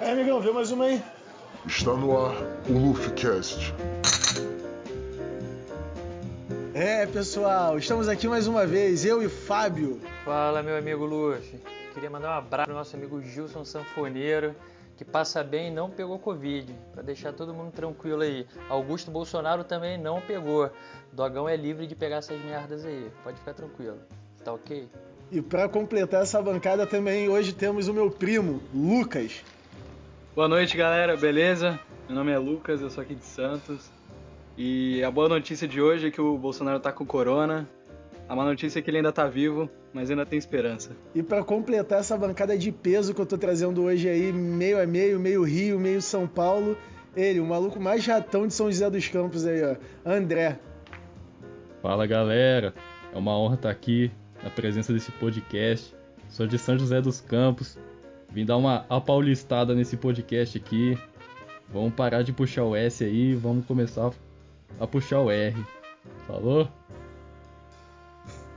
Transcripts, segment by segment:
É, amigão, vê mais uma aí. Está no ar o LuffyCast. É, pessoal, estamos aqui mais uma vez, eu e Fábio. Fala, meu amigo Luffy. Queria mandar um abraço pro nosso amigo Gilson Sanfoneiro, que passa bem e não pegou Covid, para deixar todo mundo tranquilo aí. Augusto Bolsonaro também não pegou. Dogão é livre de pegar essas merdas aí, pode ficar tranquilo. Tá ok? E para completar essa bancada também, hoje temos o meu primo, Lucas. Boa noite, galera, beleza? Meu nome é Lucas, eu sou aqui de Santos. E a boa notícia de hoje é que o Bolsonaro tá com corona. A má notícia é que ele ainda tá vivo, mas ainda tem esperança. E para completar essa bancada de peso que eu tô trazendo hoje aí, meio a meio, meio Rio, meio São Paulo, ele, o maluco mais ratão de São José dos Campos aí, ó, André. Fala, galera. É uma honra estar aqui na presença desse podcast. Sou de São José dos Campos, Vim dar uma apaulistada nesse podcast aqui. Vamos parar de puxar o S aí, vamos começar a puxar o R. Falou?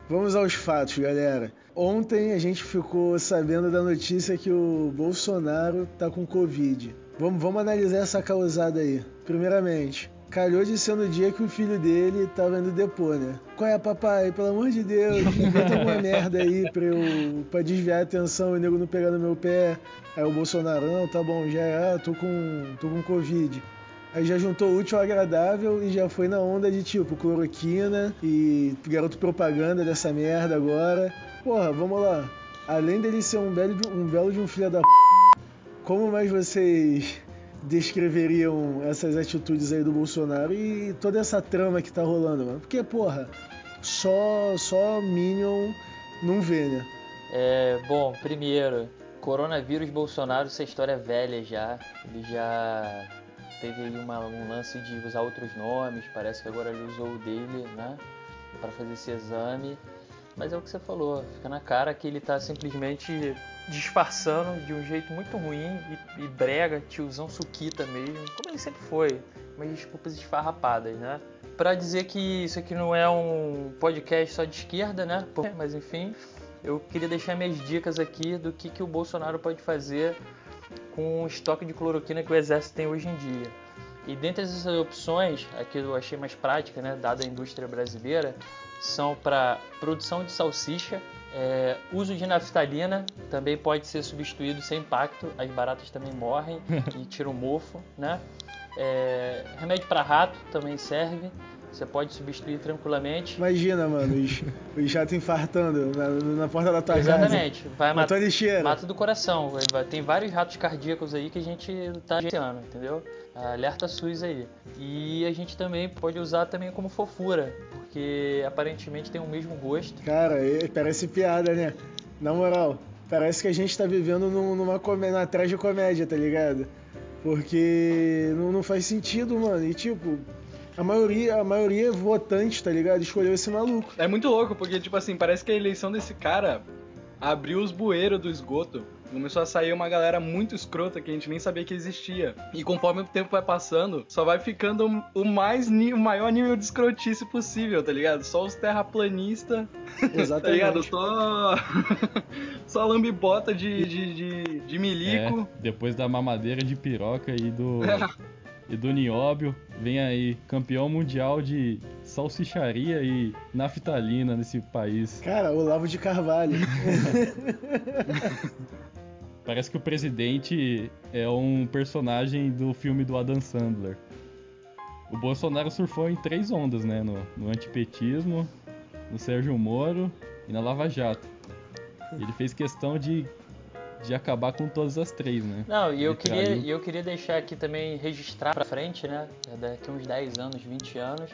Vamos aos fatos, galera. Ontem a gente ficou sabendo da notícia que o Bolsonaro tá com Covid. Vamos, vamos analisar essa causada aí. Primeiramente, calhou de ser no dia que o filho dele tava indo depor, né? Qual é, papai? Pelo amor de Deus, inventa alguma merda aí pra, eu, pra desviar a atenção e o nego não pegar no meu pé. Aí o Bolsonaro, não, tá bom, já é, ah, tô com, tô com Covid. Aí já juntou o útil ao agradável e já foi na onda de tipo cloroquina e garoto propaganda dessa merda agora. Porra, vamos lá. Além dele ser um belo um, belo de um filho da p... como mais vocês descreveriam essas atitudes aí do Bolsonaro e toda essa trama que tá rolando, mano? Porque, porra, só, só Minion não vê, né? É, bom, primeiro, coronavírus Bolsonaro, essa história é velha já. Ele já teve aí uma, um lance de usar outros nomes, parece que agora ele usou o dele, né? Para fazer esse exame. Mas é o que você falou, fica na cara que ele tá simplesmente disfarçando de um jeito muito ruim e, e brega, tiozão suquita mesmo, como ele sempre foi, mas desculpas esfarrapadas, né? Para dizer que isso aqui não é um podcast só de esquerda, né? Mas enfim, eu queria deixar minhas dicas aqui do que, que o Bolsonaro pode fazer com o estoque de cloroquina que o exército tem hoje em dia. E dentre essas opções, aqui eu achei mais prática, né, dada a indústria brasileira, são para produção de salsicha, é, uso de naftalina também pode ser substituído sem impacto, as baratas também morrem e tiram mofo, né? É, remédio para rato também serve, você pode substituir tranquilamente. Imagina, mano, os, os jatos infartando na, na, porta da tua Exatamente. casa. Vai matar lixeira. Mata do coração. Tem vários ratos cardíacos aí que a gente tá gerenciando, entendeu? Alerta SUS aí. E a gente também pode usar também como fofura, porque aparentemente tem o mesmo gosto. Cara, parece piada, né? Na moral, parece que a gente tá vivendo numa comédia, numa tragicomédia, tá ligado? Porque não, não faz sentido, mano. E tipo, a maioria, a maioria votante, tá ligado? Escolheu esse maluco. É muito louco, porque, tipo assim, parece que a eleição desse cara abriu os bueiros do esgoto. Começou a sair uma galera muito escrota que a gente nem sabia que existia. E conforme o tempo vai passando, só vai ficando o mais o maior nível de escrotice possível, tá ligado? Só os terraplanistas. Exatamente. tá ligado? Só. só lambibota de, de, de, de milico. É, depois da mamadeira de piroca e do. e do nióbio. Vem aí, campeão mundial de salsicharia e naftalina nesse país. Cara, Olavo de Carvalho. Parece que o presidente é um personagem do filme do Adam Sandler. O Bolsonaro surfou em três ondas, né? No, no antipetismo, no Sérgio Moro e na Lava Jato. Ele fez questão de de acabar com todas as três, né? Não, e eu queria, eu queria deixar aqui também registrar para frente, né? Daqui uns 10 anos, 20 anos,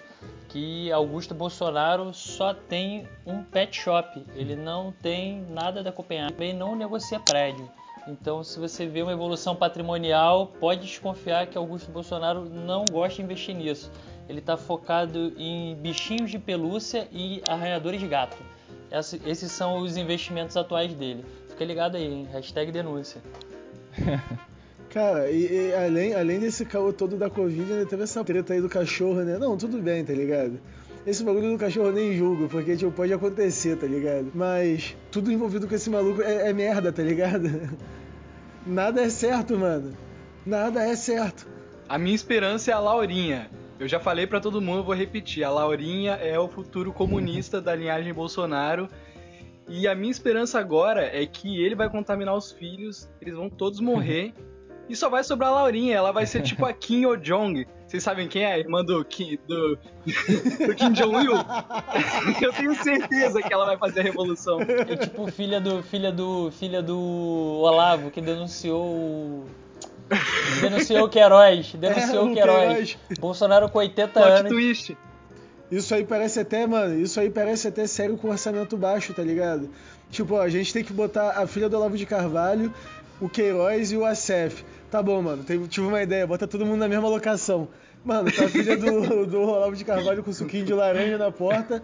que Augusto Bolsonaro só tem um pet shop. Ele não tem nada da Copenhague, também não negocia prédio. Então, se você vê uma evolução patrimonial, pode desconfiar que Augusto Bolsonaro não gosta de investir nisso. Ele está focado em bichinhos de pelúcia e arranhadores de gato. Esses são os investimentos atuais dele. Fica ligado aí, hein? Hashtag denúncia. Cara, e, e, além, além desse caô todo da Covid, ainda teve essa treta aí do cachorro, né? Não, tudo bem, tá ligado? Esse bagulho do cachorro eu nem julgo, porque tipo, pode acontecer, tá ligado? Mas tudo envolvido com esse maluco é, é merda, tá ligado? Nada é certo, mano. Nada é certo. A minha esperança é a Laurinha. Eu já falei pra todo mundo, vou repetir. A Laurinha é o futuro comunista da linhagem Bolsonaro. E a minha esperança agora é que ele vai contaminar os filhos, eles vão todos morrer. e só vai sobrar a Laurinha. Ela vai ser tipo a Kim Yo-jong. Vocês sabem quem é? A irmã do Kim, do, do Kim Jong-il? Eu tenho certeza que ela vai fazer a revolução. É tipo filha do filha do filha do Olavo que denunciou o denunciou o Queiroz, denunciou É, o. Queiroz. Bolsonaro com 80 Plot anos. twist. Isso aí parece até, mano, isso aí parece até sério com orçamento baixo, tá ligado? Tipo, ó, a gente tem que botar a filha do Olavo de Carvalho, o Queiroz e o Acef. Tá bom, mano, teve- tive uma ideia, bota todo mundo na mesma locação. Mano, tá a filha do, do Olavo de Carvalho com suquinho de laranja na porta,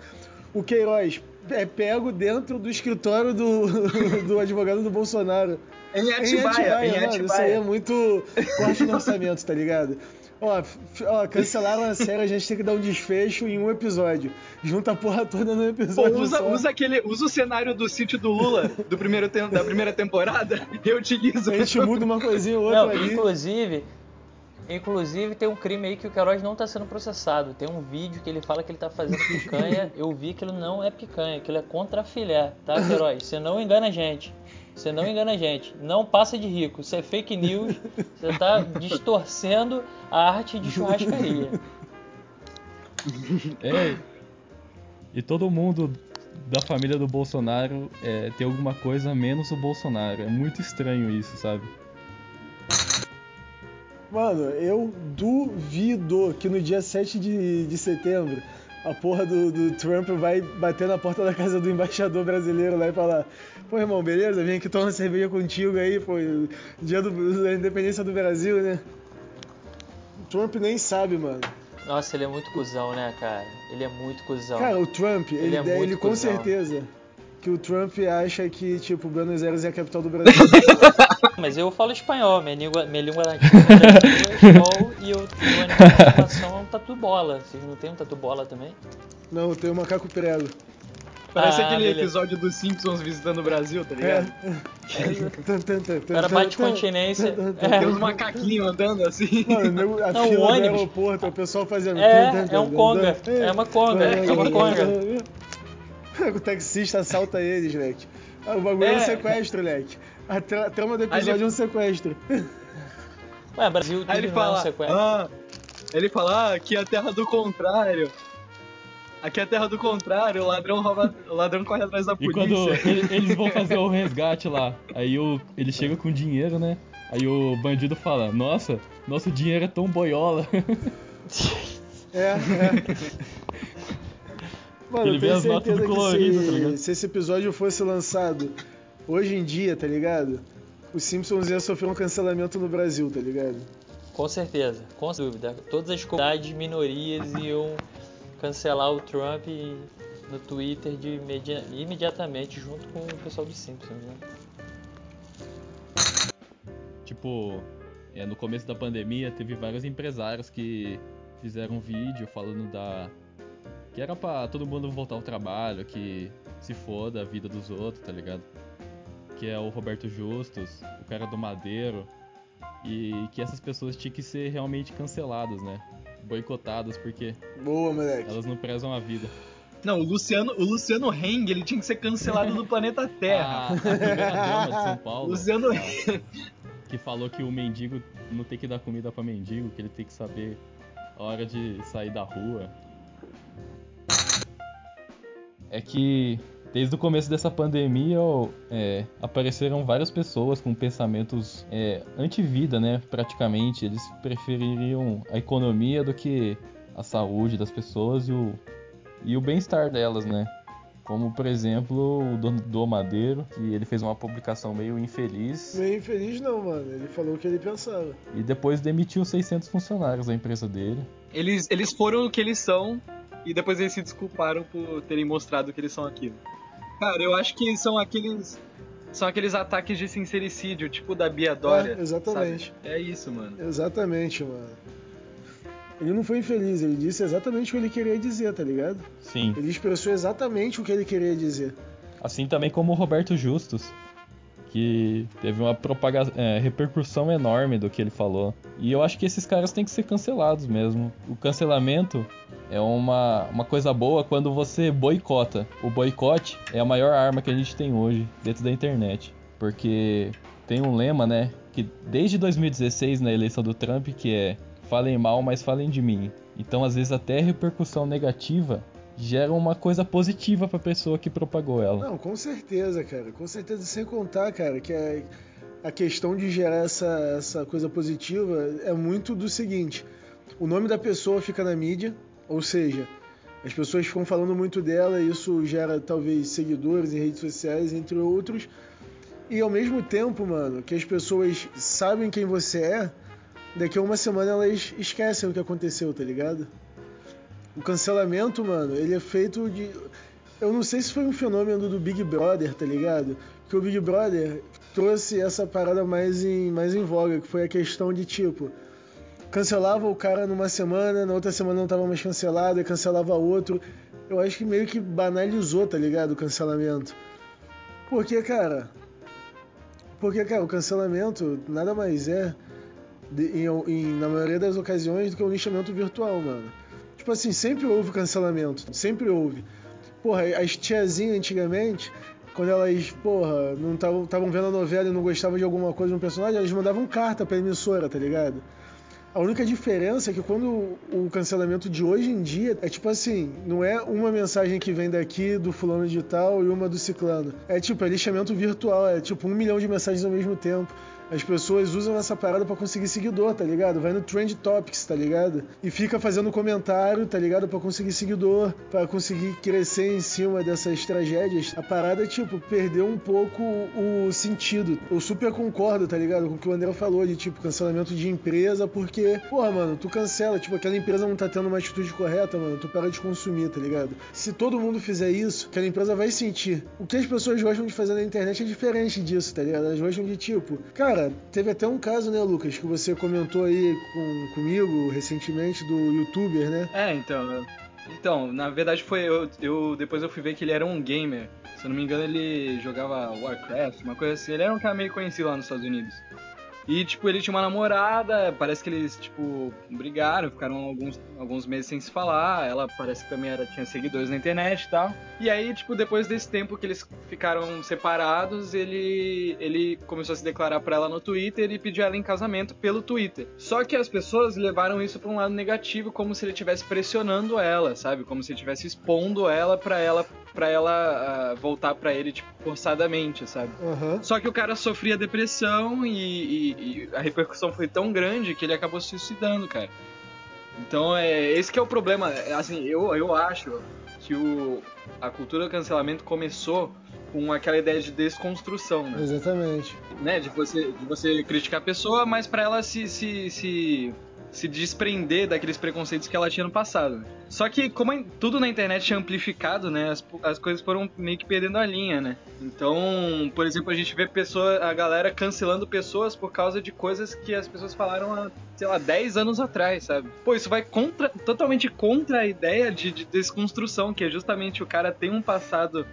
o Queiroz é pego dentro do escritório do, do advogado do Bolsonaro. Em Em Atibaia, em mano, isso aí Atibaia. é muito corte no orçamento, tá ligado? Ó, ó, cancelaram a série, a gente tem que dar um desfecho em um episódio. Junta a porra toda Pô, episódio usa, só. usa, aquele, usa o cenário do sítio do Lula do primeiro da primeira temporada e utiliza. A gente muda uma coisinha ou outra Não, ali. inclusive, inclusive tem um crime aí que o Queiroz não tá sendo processado. Tem um vídeo que ele fala que ele tá fazendo picanha. Eu vi que aquilo não é picanha, aquilo é contra filé, tá, Queiroz? Você não engana a gente. Você não engana a gente. Não passa de rico. Isso é fake news. Você tá distorcendo a arte de churrascaria. É. E todo mundo da família do Bolsonaro é, tem alguma coisa menos o Bolsonaro. É muito estranho isso, sabe? Mano, eu duvido que no dia 7 de, de setembro a porra do, do Trump vai bater na porta da casa do embaixador brasileiro lá e falar: Pô, irmão, beleza? Vim aqui tomar uma cerveja contigo aí, pô, dia do- da independência do Brasil, né? O Trump nem sabe, mano. Nossa, ele é muito cuzão, né, cara? Ele é muito cuzão. Cara, o Trump, ele, Ele é ele, muito com cuzão. certeza que o Trump acha que, tipo, Buenos Aires é a capital do Brasil. Mas eu falo espanhol, minha língua, minha língua nativa é espanhol e eu tenho tatu bola. Vocês não tem um tatu bola também? Não, tem o macaco prego. Parece Ah, aquele beleza. episódio dos Simpsons visitando o Brasil, tá ligado? É. O cara bate continência. Tem uns macaquinhos andando assim. Mano, a Não, o fila do aeroporto, o pessoal fazendo. É, é um conga. É uma conga, é uma conga. O taxista assalta eles, leque. Ah, O bagulho é, um É. sequestro, leque. A tra- trama do episódio ele- é um sequestro. Ué, Brasil tudo Aí ele não fala, é um sequestro. ah, ele fala, ah, aqui é a terra do contrário. Aqui é a terra do contrário, o ladrão rouba, o ladrão corre atrás da E polícia. quando ele- eles vão fazer o resgate lá, aí o, ele chega com dinheiro, né? Aí o bandido fala, nossa, nosso dinheiro é tão boiola. É, é. Mano, Ele eu vê as notas certeza do que colorido, se, tá ligado? se esse episódio fosse lançado hoje em dia, tá ligado? Os Simpsons ia sofrer um cancelamento no Brasil, tá ligado? Com certeza, com dúvida. Todas as comunidades minorias iam cancelar o Trump no Twitter de imedi- imediatamente junto com o pessoal dos Simpsons, né? Tipo, é, no começo da pandemia teve vários empresários que fizeram um vídeo falando da. Que era pra todo mundo voltar ao trabalho, que se foda a vida dos outros, tá ligado? Que é o Roberto Justus, o cara do Madeiro. E que essas pessoas tinham que ser realmente canceladas, né? Boicotadas, porque Boa, moleque. elas não prezam a vida. Não, o Luciano, o Luciano Heng, ele tinha que ser cancelado do planeta Terra. A, a primeira dama de São Paulo. Luciano a- que falou que o mendigo não tem que dar comida pra mendigo, que ele tem que saber a hora de sair da rua. É que desde o começo dessa pandemia é, apareceram várias pessoas com pensamentos é, anti-vida, né? Praticamente. Eles prefeririam a economia do que a saúde das pessoas e o, e o bem-estar delas, né? Como, por exemplo, o dono do Madeiro, que ele fez uma publicação meio infeliz Meio infeliz não, mano. Ele falou o que ele pensava. e depois demitiu 600 funcionários da empresa dele. Eles, eles foram o que eles são e depois eles se desculparam por terem mostrado que eles são aquilo. Cara, eu acho que são aqueles. São aqueles ataques de sincericídio, tipo da Bia Dória. É, exatamente. sabe? É isso, mano. Exatamente, mano. Ele não foi infeliz, ele disse exatamente o que ele queria dizer, tá ligado? Sim. Ele expressou exatamente o que ele queria dizer. Assim também como o Roberto Justus, que teve uma é, repercussão enorme do que ele falou. E eu acho que esses caras têm que ser cancelados mesmo. O cancelamento é uma, uma coisa boa quando você boicota. O boicote é a maior arma que a gente tem hoje dentro da internet. Porque tem um lema, né? Que desde 2016, na eleição do Trump, que é falem mal, mas falem de mim. Então, às vezes, até repercussão negativa gera uma coisa positiva pra pessoa que propagou ela. Não, com certeza, cara. Com certeza, sem contar, cara, que a, a questão de gerar essa, essa coisa positiva é muito do seguinte: o nome da pessoa fica na mídia, ou seja, as pessoas ficam falando muito dela, isso gera talvez seguidores em redes sociais, entre outros. E ao mesmo tempo, mano, que as pessoas sabem quem você é, daqui a uma semana elas esquecem o que aconteceu, tá ligado? O cancelamento, mano, ele é feito de. Eu não sei se foi um fenômeno do Big Brother, tá ligado? Que o Big Brother trouxe essa parada mais em, mais em voga, que foi a questão de tipo. Cancelava o cara numa semana, na outra semana não tava mais cancelado, e cancelava outro. Eu acho que meio que banalizou, tá ligado? O cancelamento. Porque, cara. Porque, cara, o cancelamento nada mais é, em, em, na maioria das ocasiões, do que um lixamento virtual, mano. Tipo assim, sempre houve cancelamento, sempre houve. Porra, as tiazinhas antigamente, quando elas, porra, não estavam vendo a novela e não gostavam de alguma coisa de um personagem, elas mandavam carta pra emissora, tá ligado? A única diferença é que quando o cancelamento de hoje em dia é tipo assim, não é uma mensagem que vem daqui do fulano de tal e uma do ciclano. É tipo, é lixamento virtual, é tipo um milhão de mensagens ao mesmo tempo. As pessoas usam essa parada para conseguir seguidor, tá ligado? Vai no Trend Topics, tá ligado? E fica fazendo comentário, tá ligado? Para conseguir seguidor, para conseguir crescer em cima dessas tragédias. A parada, tipo, perdeu um pouco o sentido. Eu super concordo, tá ligado? Com o que o André falou de, tipo, cancelamento de empresa, porque, porra, mano, tu cancela, tipo, aquela empresa não tá tendo uma atitude correta, mano, tu para de consumir, tá ligado? Se todo mundo fizer isso, aquela empresa vai sentir. O que as pessoas gostam de fazer na internet é diferente disso, tá ligado? Elas gostam de, tipo, cara, teve até um caso, né, Lucas, que você comentou aí com, comigo recentemente do youtuber, né? É, então. Então, na verdade foi. Eu, eu, depois eu fui ver que ele era um gamer. Se eu não me engano, ele jogava Warcraft, uma coisa assim. Ele era um cara meio conhecido lá nos Estados Unidos. E, tipo, ele tinha uma namorada, parece que eles, tipo, brigaram, ficaram alguns, alguns meses sem se falar. Ela parece que também era, tinha seguidores na internet e tal. E aí, tipo, depois desse tempo que eles ficaram separados, ele, ele começou a se declarar pra ela no Twitter e pediu ela em casamento pelo Twitter. Só que as pessoas levaram isso pra um lado negativo, como se ele estivesse pressionando ela, sabe? Como se ele estivesse expondo ela pra ela para ela uh, voltar para ele, tipo, forçadamente, sabe? Uhum. Só que o cara sofria depressão e, e, e, a repercussão foi tão grande que ele acabou se suicidando, cara. Então, é, esse que é o problema. Assim, eu, eu acho que o, a cultura do cancelamento começou com aquela ideia de desconstrução, né? Exatamente. Né? De você, de você criticar a pessoa, mas para ela se, se, se se desprender daqueles preconceitos que ela tinha no passado. Só que, como tudo na internet é amplificado, né, as, as coisas foram meio que perdendo a linha, né? Então, por exemplo, a gente vê pessoa, a galera cancelando pessoas por causa de coisas que as pessoas falaram há, sei lá, 10 anos atrás, sabe? Pô, isso vai contra, totalmente contra a ideia de, de desconstrução, que é justamente o cara tem um passado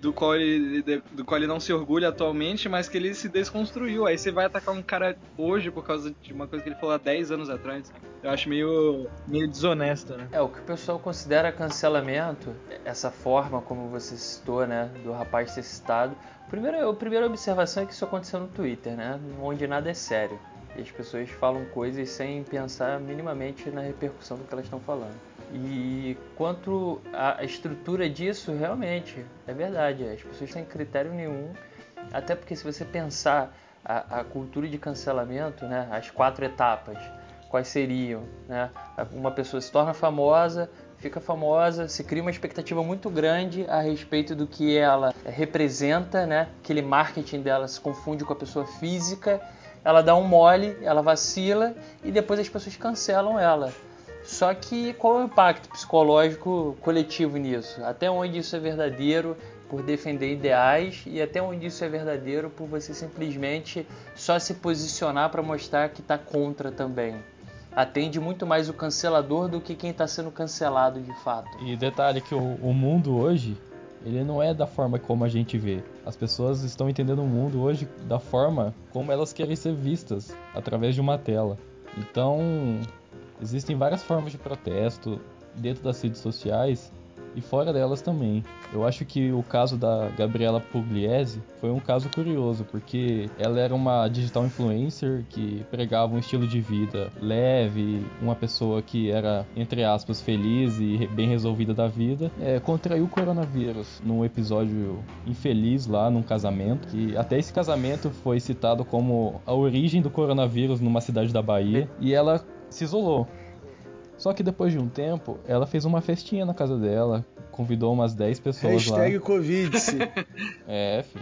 do qual, ele, do qual ele não se orgulha atualmente, mas que ele se desconstruiu. Aí você vai atacar um cara hoje por causa de uma coisa que ele falou há 10 anos atrás. Eu acho meio, meio desonesto, né? É, o que o pessoal considera cancelamento, essa forma como você citou, né, do rapaz ser citado. Primeiro, a primeira observação é que isso aconteceu no Twitter, né, onde nada é sério. E as pessoas falam coisas sem pensar minimamente na repercussão do que elas estão falando. E quanto à estrutura disso, realmente, é verdade. As pessoas têm critério nenhum. Até porque se você pensar a, a cultura de cancelamento, né, as quatro etapas, quais seriam? Né? Uma pessoa se torna famosa, fica famosa, se cria uma expectativa muito grande a respeito do que ela representa, né? Aquele marketing dela se confunde com a pessoa física, ela dá um mole, ela vacila e depois as pessoas cancelam ela. Só que qual é o impacto psicológico coletivo nisso? Até onde isso é verdadeiro por defender ideais e até onde isso é verdadeiro por você simplesmente só se posicionar para mostrar que está contra também? Atende muito mais o cancelador do que quem está sendo cancelado de fato. E detalhe que o, o mundo hoje ele não é da forma como a gente vê. As pessoas estão entendendo o mundo hoje da forma como elas querem ser vistas, através de uma tela. Então, existem várias formas de protesto dentro das redes sociais e fora delas também. Eu acho que o caso da Gabriela Pugliese foi um caso curioso, porque ela era uma digital influencer que pregava um estilo de vida leve, uma pessoa que era, entre aspas, feliz e bem resolvida da vida, é, contraiu o coronavírus num episódio infeliz lá num casamento, que até esse casamento foi citado como a origem do coronavírus numa cidade da Bahia, e ela se isolou. Só que depois de um tempo, ela fez uma festinha na casa dela, convidou umas 10 pessoas Hashtag lá. Covid. É, fi.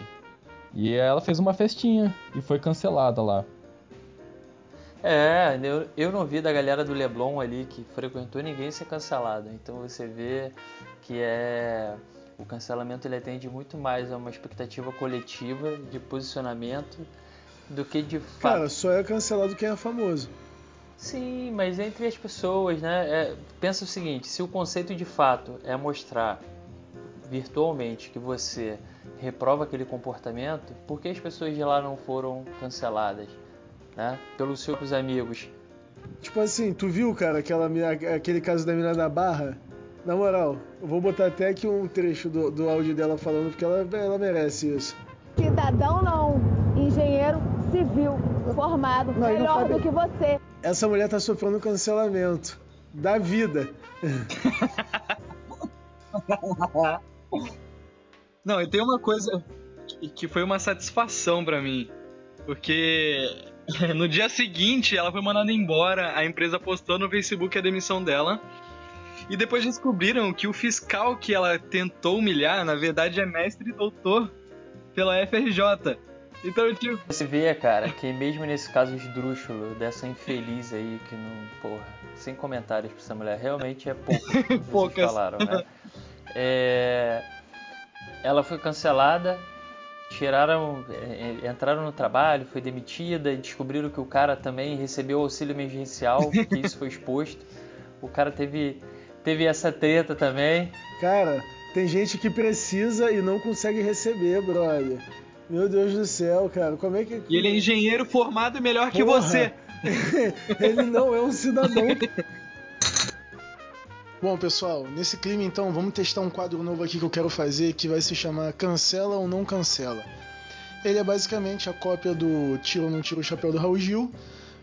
E ela fez uma festinha e foi cancelada lá. É, eu, eu não vi da galera do Leblon ali que frequentou ninguém ser cancelado. Então você vê que é o cancelamento ele atende muito mais a uma expectativa coletiva de posicionamento do que de fato. Cara, só é cancelado quem é famoso. Sim, mas entre as pessoas, né? É, pensa o seguinte: se o conceito de fato é mostrar virtualmente que você reprova aquele comportamento, por que as pessoas de lá não foram canceladas? Né? Pelos seus amigos. Tipo assim, tu viu, cara, aquela, aquele caso da mina da Barra? Na moral, eu vou botar até aqui um trecho do, do áudio dela falando, porque ela, ela merece isso. Cidadão não, engenheiro civil, formado, não, melhor do que você. Essa mulher tá sofrendo cancelamento da vida. Não, e tem uma coisa que foi uma satisfação para mim. Porque no dia seguinte ela foi mandada embora, a empresa postou no Facebook a demissão dela. E depois descobriram que o fiscal que ela tentou humilhar, na verdade, é mestre e doutor pela FRJ. Então, tipo. Você vê, cara, que mesmo nesse caso esdrúxulo, dessa infeliz aí, que não. Porra, sem comentários pra essa mulher, realmente é pouco. que Poucas. falaram, né? É, ela foi cancelada, tiraram. É, entraram no trabalho, foi demitida e descobriram que o cara também recebeu auxílio emergencial, que isso foi exposto. O cara teve, teve essa treta também. Cara, tem gente que precisa e não consegue receber, brother. Meu Deus do céu, cara, como é que. E ele é engenheiro formado melhor que Porra. você. ele não é um cidadão. Bom, pessoal, nesse clima então, vamos testar um quadro novo aqui que eu quero fazer que vai se chamar Cancela ou Não Cancela. Ele é basicamente a cópia do Tiro ou Não Tiro o Chapéu do Raul Gil.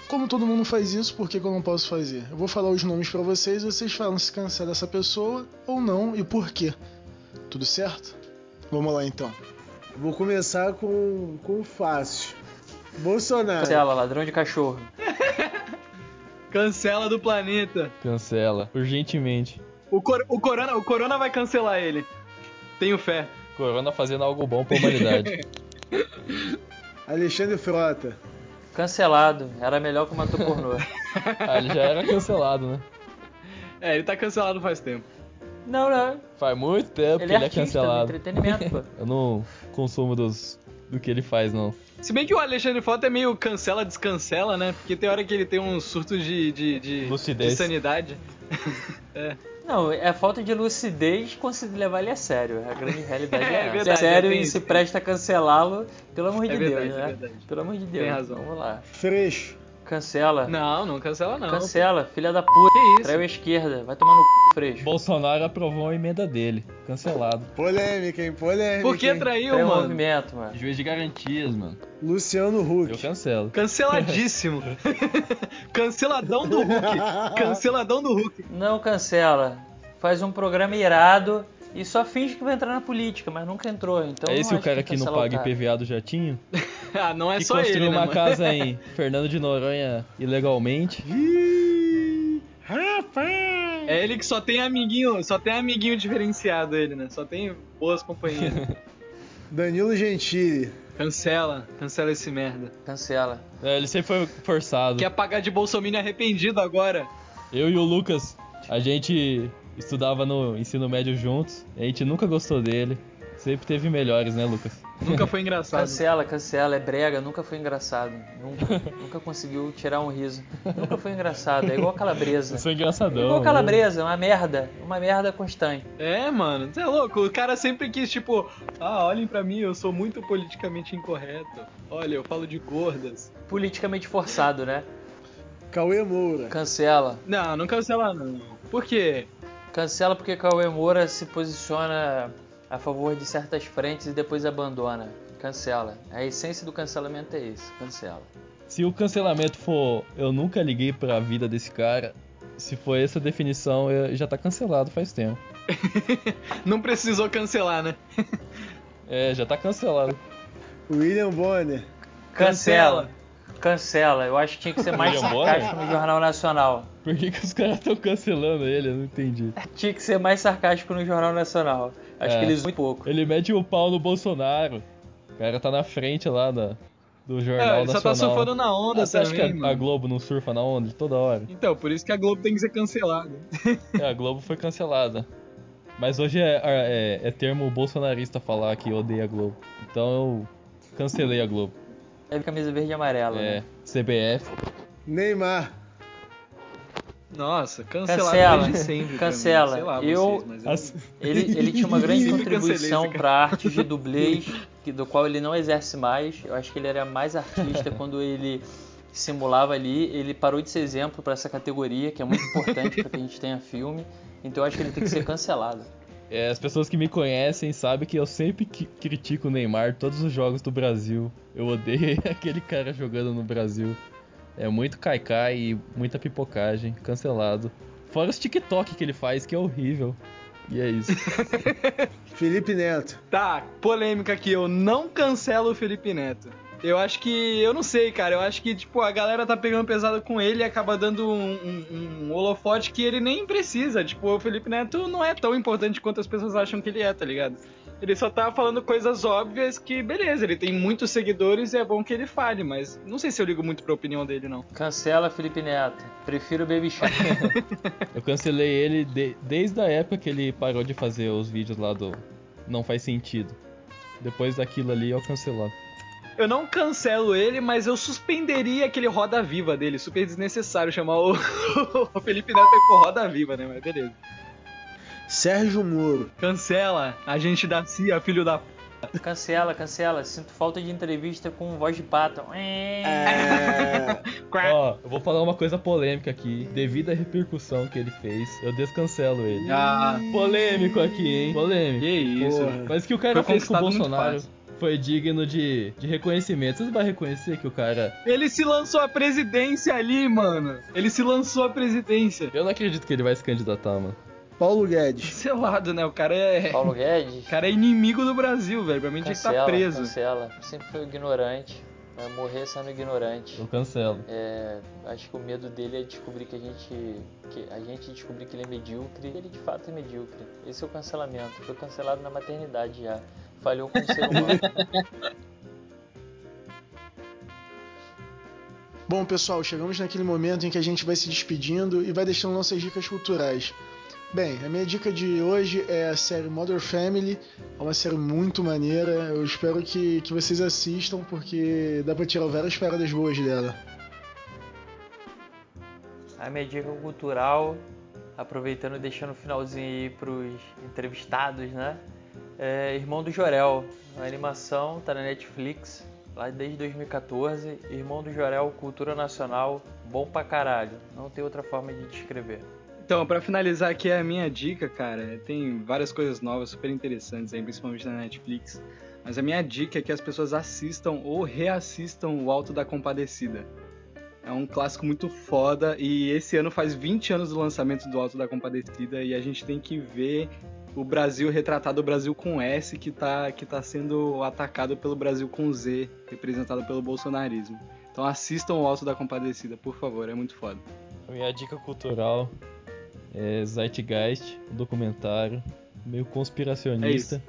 Como todo mundo faz isso, por que, que eu não posso fazer? Eu vou falar os nomes para vocês e vocês falam se cancela essa pessoa ou não e por quê. Tudo certo? Vamos lá então. Vou começar com, com fácil. Bolsonaro. Cancela, ladrão de cachorro. Cancela do planeta. Cancela, urgentemente. O, cor, o, corona, o Corona vai cancelar ele. Tenho fé. Corona fazendo algo bom pra humanidade. Alexandre Frota. Cancelado. Era melhor que o Matou Pornô. ah, ele já era cancelado, né? É, ele tá cancelado faz tempo. Não, não. Faz muito tempo ele que é ele é cancelado. entretenimento, pô. Eu não consumo dos, do que ele faz, não. Se bem que o Alexandre Frota é meio cancela, descancela, né? Porque tem hora que ele tem uns surtos de, de, de, Lucidez. de sanidade. é. Não, é falta de lucidez conseguir levar ele a sério. A grande realidade é, é verdade, é sério e se presta a cancelá-lo, pelo amor de é Deus, verdade, né? É verdade. Pelo amor de Deus. Tem razão. Vamos lá. Freixo. Cancela. Não, não cancela não. Cancela, filha da puta. Que isso? Traiu a esquerda. Vai tomar no c, Freixo. Bolsonaro aprovou a emenda dele. Cancelado. Polêmica, hein? Polêmica. Por que traiu, Traiu o mano? movimento, mano. Juiz de garantias, mano. Luciano Huck. Eu cancelo. Canceladíssimo. Canceladão do Hulk. Canceladão do Hulk. Não cancela. Faz um programa irado e só finge que vai entrar na política, mas nunca entrou. Então é não esse o cara que que não paga cara. IPVA do jatinho? ah, não é que só construiu ele, né, uma mano? casa em Fernando de Noronha ilegalmente. Rapaz. É ele que só tem amiguinho, só tem amiguinho diferenciado ele, né? Só tem boas companhias. Danilo Gentili. cancela, cancela esse merda. Cancela. É, ele sempre foi forçado. Quer pagar de Bolsonaro arrependido agora? Eu e o Lucas, a gente estudava no ensino médio juntos. A gente nunca gostou dele. Sempre teve melhores, né, Lucas? Nunca foi engraçado. Cancela, cancela, é brega, nunca foi engraçado. Nunca, nunca conseguiu tirar um riso. Nunca foi engraçado, é igual a calabresa. Eu sou engraçadão. Igual a né? calabresa, uma merda. Uma merda constante. É, mano, você é louco. O cara sempre quis, tipo, ah, olhem pra mim, eu sou muito politicamente incorreto. Olha, eu falo de gordas. Politicamente forçado, né? Cauê Moura. Cancela. Não, não cancela não. Por quê? Cancela porque Cauê Moura se posiciona a favor de certas frentes e depois abandona. Cancela. A essência do cancelamento é isso. Cancela. Se o cancelamento for eu nunca liguei pra vida desse cara, se for essa definição, eu- já tá cancelado faz tempo. Não precisou cancelar, né? É, já tá cancelado. William Bonner. Cancela. Cancela. Eu acho que tinha que ser mais sarcástico no Jornal Nacional. Por que, que os caras estão cancelando ele? Eu não entendi. Tinha que ser mais sarcástico no Jornal Nacional. Acho É. que eles usam muito pouco. Ele mete o pau no Bolsonaro. O cara tá na frente lá da, do Jornal É, ele só tá Nacional. surfando na onda Ah, você acha também, que a, a. Globo não surfa na onda toda hora? Então, por isso que a Globo tem que ser cancelada. É, a Globo foi cancelada. Mas hoje é, é, é termo bolsonarista falar que odeia a Globo. Então eu cancelei a Globo. É camisa verde e amarela. É, né? CBF. Neymar. Nossa, cancelado Cancela. sempre. mim. Cancela. Lá, Eu- vocês, eu... Ele, ele tinha uma grande contribuição para artes de dublês, que- do qual ele não exerce mais. Eu acho que ele era mais artista quando ele simulava ali. Ele parou de ser exemplo para essa categoria, que é muito importante para que a gente tenha filme. Então eu acho que ele tem que ser cancelado. É, as pessoas que me conhecem sabem que eu sempre critico o Neymar todos os jogos do Brasil. Eu odeio aquele cara jogando no Brasil. É muito caicai e muita pipocagem, cancelado. Fora os TikTok que ele faz, que é horrível. E é isso. Felipe Neto. Tá, polêmica aqui, eu não cancelo o Felipe Neto. Eu acho que. Eu não sei, cara. Eu acho que, tipo, a galera tá pegando pesado com ele e acaba dando um, um- um holofote que ele nem precisa. Tipo, o Felipe Neto não é tão importante quanto as pessoas acham que ele é, tá ligado? Ele só tá falando coisas óbvias que, beleza, ele tem muitos seguidores e é bom que ele fale, mas não sei se eu ligo muito pra opinião dele, não. Cancela Felipe Neto. Prefiro o Baby Shark. Eu cancelei ele de- desde a época que ele parou de fazer os vídeos lá do Não Faz Sentido. Depois daquilo ali eu cancelava. Eu não cancelo ele, mas eu suspenderia aquele Roda Viva dele. Super desnecessário chamar o, o Felipe Neto por Roda Viva, né? Mas beleza. Sérgio Moro. Cancela, agente da CIA, filho da. p***. cancela, cancela. Sinto falta de entrevista com voz de pato. É... Ó, eu vou falar uma coisa polêmica aqui. Devido à repercussão que ele fez, eu descancelo ele. Ah, Polêmico aqui, hein? Polêmico. que isso. Porra. Mas o que o cara Foi fez com o Bolsonaro. Foi digno de, de reconhecimento. Vocês vão reconhecer que o cara. Ele se lançou à presidência ali, mano. Ele se lançou à presidência. Eu não acredito que ele vai se candidatar, mano. Paulo Guedes. Selado, né? O cara é. Paulo Guedes. O cara é inimigo do Brasil, velho. Pra mim tinha que estar Cancela, preso. cancela. Sempre foi ignorante. Vai morrer sendo ignorante. Eu cancelo. É, acho que o medo dele é descobrir que a gente. Que a gente descobrir que ele é medíocre. Ele de fato é medíocre. Esse é o cancelamento. Foi cancelado na maternidade já. Falhou como ser humano. Bom, pessoal, chegamos naquele momento em que a gente vai se despedindo e vai deixando nossas dicas culturais. Bem, a minha dica de hoje é a série Mother Family. É uma série muito maneira. Eu espero que, que vocês assistam, porque dá pra tirar várias paradas boas dela. A minha dica cultural, aproveitando e deixando o finalzinho aí pros entrevistados, né? É Irmão do Jorel, uma animação, tá na Netflix, lá desde 2014. Irmão do Jorel, cultura nacional, bom pra caralho. Não tem outra forma de descrever. Então, pra finalizar aqui a minha dica, cara, tem várias coisas novas, super interessantes aí, principalmente na Netflix. Mas a minha dica é que as pessoas assistam ou reassistam o Alto da Compadecida. É um clássico muito foda e esse ano faz 20 anos do lançamento do Alto da Compadecida e a gente tem que ver o Brasil retratado, o Brasil com S, que tá, que tá sendo atacado pelo Brasil com Z, representado pelo bolsonarismo. Então assistam o Alto da Compadecida, por favor, é muito foda. Minha dica cultural é Zeitgeist, um documentário meio conspiracionista,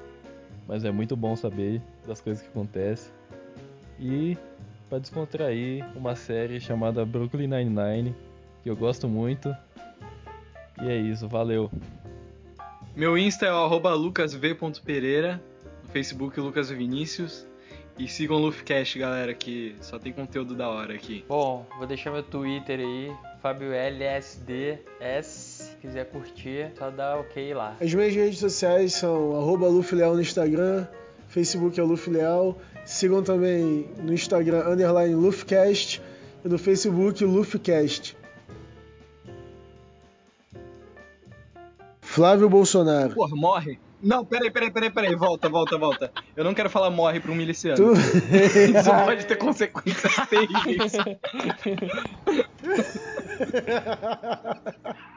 mas é muito bom saber das coisas que acontecem. E para descontrair, uma série chamada Brooklyn Nine-Nine, que eu gosto muito. E é isso, valeu. Meu Insta é o arroba lucasv.pereira. No Facebook Lucas Vinícius. E sigam o Luffcast, galera, que só tem conteúdo da hora aqui. Bom, vou deixar meu Twitter aí, FabioLSDS. Se quiser curtir, só dá ok lá. As minhas redes sociais são arroba Lufleal no Instagram, Facebook é Lufleal. Sigam também no Instagram, underline Lufcast, e no Facebook, Lufcast. Flávio Bolsonaro. Porra, morre. Não, peraí, peraí, peraí, peraí. Volta, volta, volta. Eu não quero falar morre pra um miliciano. Tu... Isso pode ter consequências terríveis.